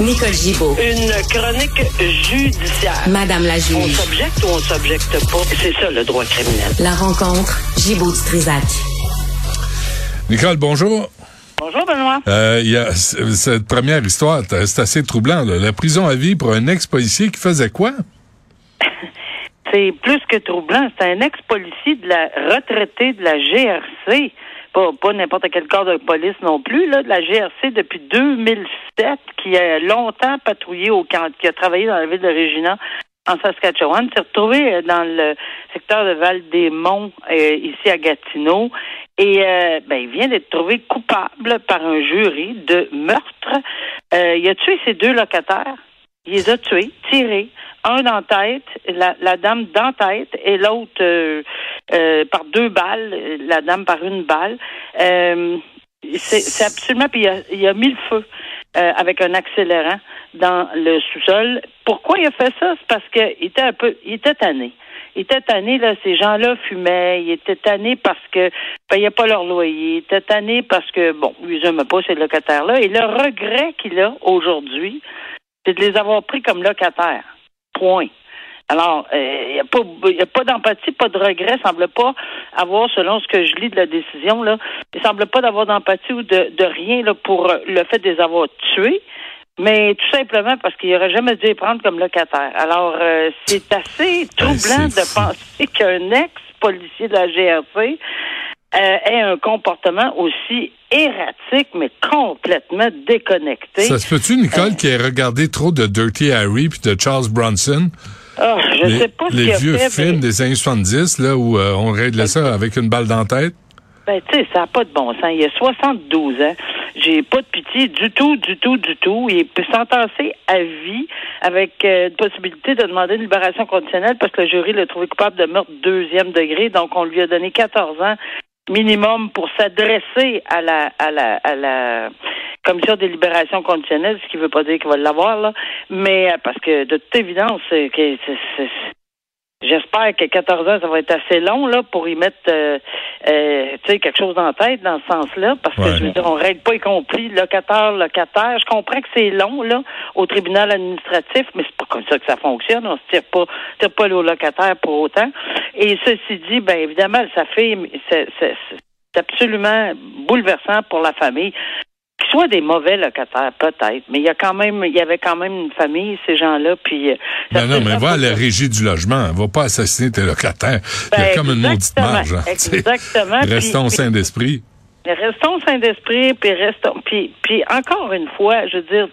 Nicole Gibaud. Une chronique judiciaire. Madame la On juge. s'objecte ou on s'objecte pas? C'est ça le droit criminel. La rencontre Gibaud-Strisac. Nicole, bonjour. Bonjour Benoît. Euh, il y a cette première histoire, c'est assez troublant. là. La prison à vie pour un ex-policier qui faisait quoi? C'est plus que troublant. C'est un ex-policier de la retraité de la GRC. Pas, n'importe quel corps de police non plus, là, de la GRC depuis 2007, qui a longtemps patrouillé au camp, qui a travaillé dans la ville de Regina en Saskatchewan, s'est retrouvé euh, dans le secteur de Val-des-Monts, euh, ici à Gatineau. Et euh, ben, il vient d'être trouvé coupable par un jury de meurtre. Il a tué ses deux locataires. Il les a tués, tirés, un la tête, la, la dame dans tête et l'autre euh, euh, par deux balles, la dame par une balle. Euh, c'est c'est absolument. Puis il a, il a mis le feu euh, avec un accélérant dans le sous-sol. Pourquoi il a fait ça? C'est parce qu'il était un peu, il était tanné. Il était tanné, là, ces gens-là fumaient, il était tanné parce que payaient pas leur loyer, il était tanné parce que, bon, ils n'aimaient pas ces locataires-là. Et le regret qu'il a aujourd'hui, c'est de les avoir pris comme locataires. Point. Alors, il n'y a pas, y a pas d'empathie, pas de regret, semble pas avoir, selon ce que je lis de la décision, là, il semble pas d'avoir d'empathie ou de, de rien là, pour euh, le fait de les avoir tués, mais tout simplement parce qu'il n'aurait jamais dû les prendre comme locataires. Alors, euh, c'est assez troublant c'est de penser qu'un ex-policier de la GRC euh, ait un comportement aussi erratique, mais complètement déconnecté. Ça se peut-tu, Nicole, qui ait regardé trop de Dirty Harry puis de Charles Bronson? Ah, je les sais pas les vieux fait, films mais- des années 70, là, où euh, on réglait ça avec une balle dans la tête? Ben, tu sais, ça n'a pas de bon sens. Il a 72 ans. J'ai pas de pitié du tout, du tout, du tout. Il peut sentencer à vie avec euh, une possibilité de demander une libération conditionnelle parce que le jury l'a trouvé coupable de meurtre deuxième degré. Donc, on lui a donné 14 ans minimum pour s'adresser à la, à la, à la commission des libérations conditionnelles, ce qui veut pas dire qu'il va l'avoir, là. Mais, euh, parce que, de toute évidence, c'est que c'est- c'est- J'espère que 14 ans, ça va être assez long là pour y mettre euh, euh, tu sais, quelque chose la tête dans ce sens-là, parce que Ouais. je veux dire, on règle pas y compris locataire, locataire. Je comprends que c'est long là au tribunal administratif, mais c'est pas comme ça que ça fonctionne. On se tire pas, tire pas au locataire pour autant. Et ceci dit, ben évidemment, ça fait c'est c'est- c'est absolument bouleversant pour la famille. Soient des mauvais locataires, peut-être, mais il y a quand même, il y avait quand même une famille, ces gens-là, puis. euh, Ben non, fait- mais va à la régie du logement. Va pas assassiner tes locataires. Il y a Ben, comme une maudite marge. hein, exactement. Restons sains d'esprit. Restons sains d'esprit, puis restons. Puis, puis encore une fois, je veux dire,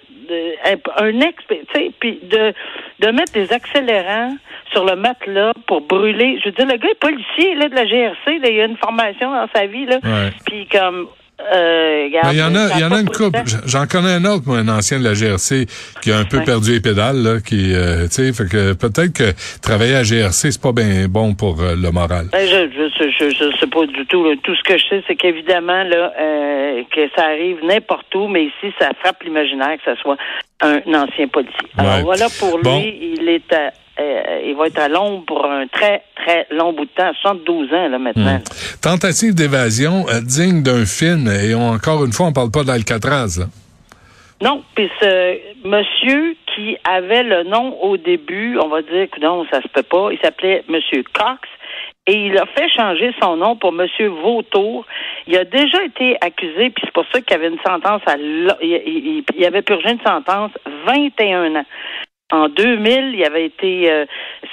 un ex, tu sais, puis de, de mettre des accélérants sur le matelas pour brûler. Je veux dire, le gars est policier là, de la GRC, là, il a une formation dans sa vie, là. Puis comme. Euh, regarde, il y en a, il y en a une couple. J'en connais un autre, moi, un ancien de la GRC, qui a un peu Ouais. perdu les pédales, là, qui, euh, tu sais, fait que peut-être que travailler à GRC, c'est pas bien bon pour euh, le moral. Ben, je, je, je, je sais pas du tout. là. Tout ce que je sais, c'est qu'évidemment, là, euh, que ça arrive n'importe où, mais ici, ça frappe l'imaginaire que ce soit un ancien policier. Alors Ouais. voilà pour lui, Bon. il est à, euh, il va être à l'ombre pour un très, très long bout de temps, 72 ans là maintenant. Hmm. Tentative d'évasion euh, digne d'un film, et on- encore une fois, on parle pas d'Alcatraz. là. Non, puis ce monsieur qui avait le nom au début, on va dire que non, ça se peut pas, il s'appelait Monsieur Cox et il a fait changer son nom pour Monsieur Vautour. Il a déjà été accusé, puis c'est pour ça qu'il avait une sentence à il avait purgé une sentence 21 ans. En 2000, il avait été euh,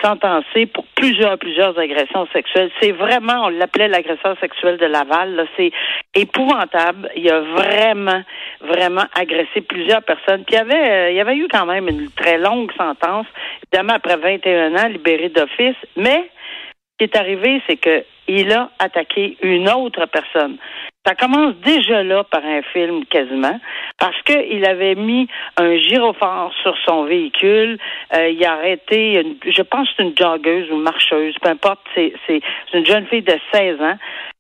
sentencé pour plusieurs, plusieurs agressions sexuelles. C'est vraiment, on l'appelait l'agresseur sexuel de Laval. C'est épouvantable. Il a vraiment, vraiment agressé plusieurs personnes. Puis il y avait, euh, il y avait eu quand même une très longue sentence, évidemment après 21 ans, libéré d'office. Mais ce qui est arrivé, c'est que il a attaqué une autre personne. Ça commence déjà là par un film quasiment, parce qu'il avait mis un gyrophare sur son véhicule. Euh, il a arrêté, une, je pense une joggeuse ou marcheuse, peu importe, c'est, c'est, c'est une jeune fille de 16 ans.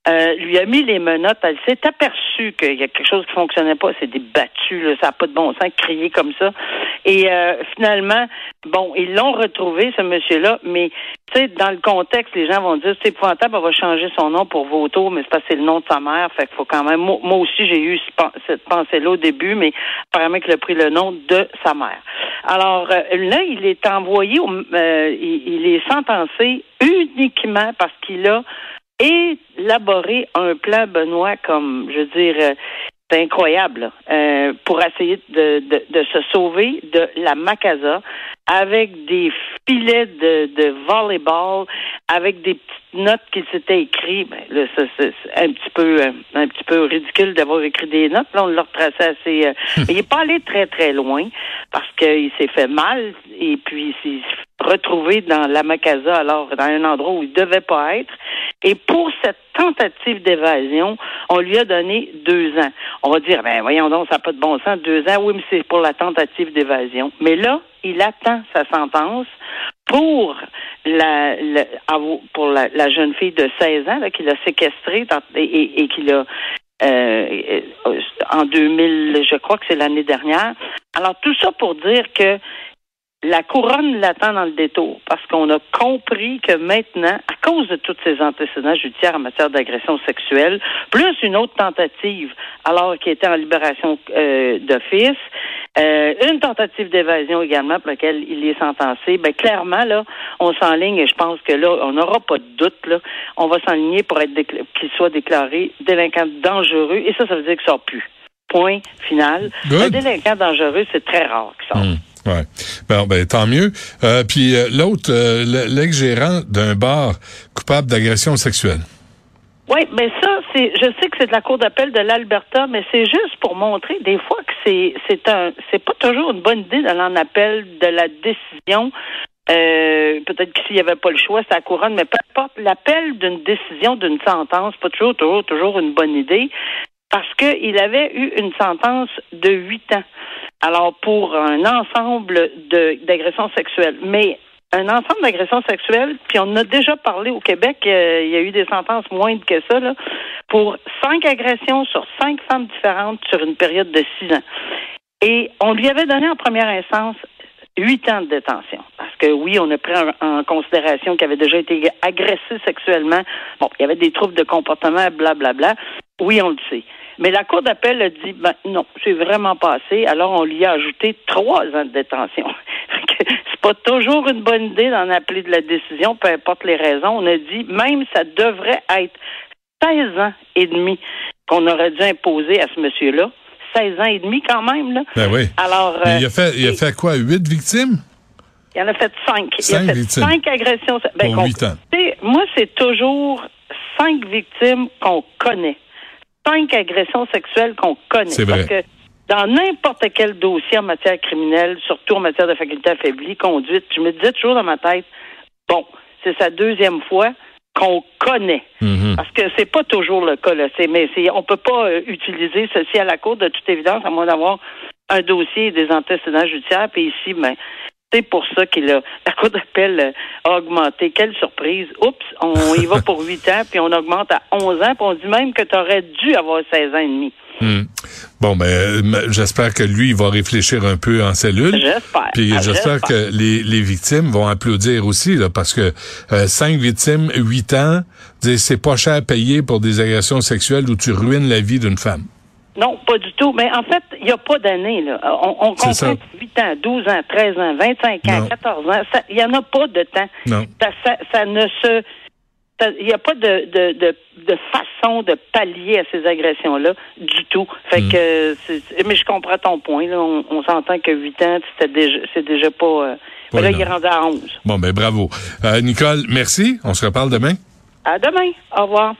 Euh, lui a mis les menottes. Elle s'est aperçue qu'il y a quelque chose qui fonctionnait pas. C'est débattu, là, ça n'a pas de bon sens, crier comme ça. Et euh, finalement, bon, ils l'ont retrouvé, ce monsieur-là, mais tu sais, dans le contexte, les gens vont dire c'est épouvantable, on va changer son nom pour Voto, mais c'est parce que c'est le nom de sa mère. Fait qu'il faut quand même. Moi, aussi, j'ai eu cette pensée-là au début, mais apparemment qu'il a pris le nom de sa mère. Alors euh, là, il est envoyé, euh, il, est sentencé uniquement parce qu'il a élaboré un plan Benoît comme, je veux dire, euh, c'est incroyable euh, pour essayer de, de, de, se sauver de la Macasa avec des filets de, de volleyball, avec des petites notes qu'il s'était écrites. Ben, là, c'est un petit peu euh, un petit peu ridicule d'avoir écrit des notes. Là, on l'a retracé assez. Euh, il n'est pas allé très très loin parce qu'il s'est fait mal et puis il s'est retrouvé dans la Macasa, alors dans un endroit où il devait pas être. Et pour cette tentative d'évasion, on lui a donné deux ans. On va dire, ben voyons donc, ça n'a pas de bon sens, deux ans. Oui, mais c'est pour la tentative d'évasion. Mais là, il attend sa sentence pour la, pour la, jeune fille de 16 ans qu'il a séquestrée et, et, qu'il a euh, en 2000, je crois que c'est l'année dernière. Alors tout ça pour dire que la couronne l'attend dans le détour parce qu'on a compris que maintenant, à cause de tous ces antécédents judiciaires en matière d'agression sexuelle, plus une autre tentative, alors qu'il était en libération euh, d'office, euh, une tentative d'évasion également pour laquelle il est sentencé, ben clairement là, on s'enligne et je pense que là, on n'aura pas de doute là, on va s'enligner pour être qu'il soit déclaré délinquant dangereux et ça, ça veut dire qu'il sort plus. Point final. Un délinquant dangereux, c'est très rare qu'il sorte. Hmm. Ouais. Ben, ben tant mieux. Euh, puis euh, l'autre, euh, l'ex-gérant d'un bar coupable d'agression sexuelle. Oui, mais ça, c'est, je sais que c'est de la cour d'appel de l'Alberta, mais c'est juste pour montrer des fois que c'est, c'est un, c'est pas toujours une bonne idée d'aller en appel de la décision. peut-être que s'il n'y avait pas le choix, c'est la couronne, mais peu importe, l'appel d'une décision, d'une sentence, pas toujours, toujours, toujours une bonne idée, parce qu'il avait eu une sentence de huit ans. Alors, pour un ensemble d'agressions sexuelles. Mais un ensemble d'agressions sexuelles, puis on a déjà parlé au Québec, euh, il y a eu des sentences moindres que ça, là, pour cinq agressions sur cinq femmes différentes sur une période de six ans. Et on lui avait donné en première instance huit ans de détention. Parce que oui, on a pris en, considération qu'il avait déjà été agressé sexuellement. Bon, il y avait des troubles de comportement, blablabla. Bla, bla. Oui, on le sait. Mais la Cour d'appel a dit, ben, non, c'est vraiment passé. Alors, on lui a ajouté trois ans de détention. c'est pas toujours une bonne idée d'en appeler de la décision, peu importe les raisons. On a dit, même ça devrait être 16 ans et demi qu'on aurait dû imposer à ce monsieur-là. 16 ans et demi quand même, là. Ben oui. Alors, il a fait, il a fait quoi? Huit victimes? Il en a fait cinq. Cinq il a fait victimes. cinq agressions. Ben, Pour huit ans. Moi, c'est toujours cinq victimes qu'on connaît cinq agressions sexuelles qu'on connaît. Parce que dans n'importe quel dossier en matière criminelle, surtout en matière de faculté affaiblie, conduite, je me disais toujours dans ma tête, bon, c'est sa deuxième fois qu'on connaît. Mm-hmm. Parce que c'est pas toujours le cas, là. mais c'est, on peut pas euh, utiliser ceci à la cour de toute évidence, à moins d'avoir un dossier et des antécédents judiciaires. Puis ici, ben, c'est pour ça qu'il a la cour d'appel euh, a augmenté. Quelle surprise. Oups, on y va pour 8 ans, puis on augmente à 11 ans, puis on dit même que tu aurais dû avoir 16 ans et demi. Hmm. Bon, ben, euh, j'espère que lui, il va réfléchir un peu en cellule. J'espère. Puis ah, j'espère que les, les, victimes vont applaudir aussi, là, parce que euh, cinq victimes, huit ans, c'est pas cher à payer pour des agressions sexuelles où tu ruines la vie d'une femme. Non, pas du tout. Mais en fait, il n'y a pas d'années. On, on comprend 8 ans, 12 ans, 13 ans, 25 ans, 14 ans. Il n'y en a pas de temps. Non. Ça, ça, ne se... Il n'y a pas de, de, de, de, façon de pallier à ces agressions-là du tout. Fait mm. que, mais je comprends ton point. Là. On, s'entend que 8 ans, c'est déjà, déjà pas... Euh, là, il est rendu à 11. Bon, ben bravo. Euh, Nicole, merci. On se reparle demain. À demain. Au revoir.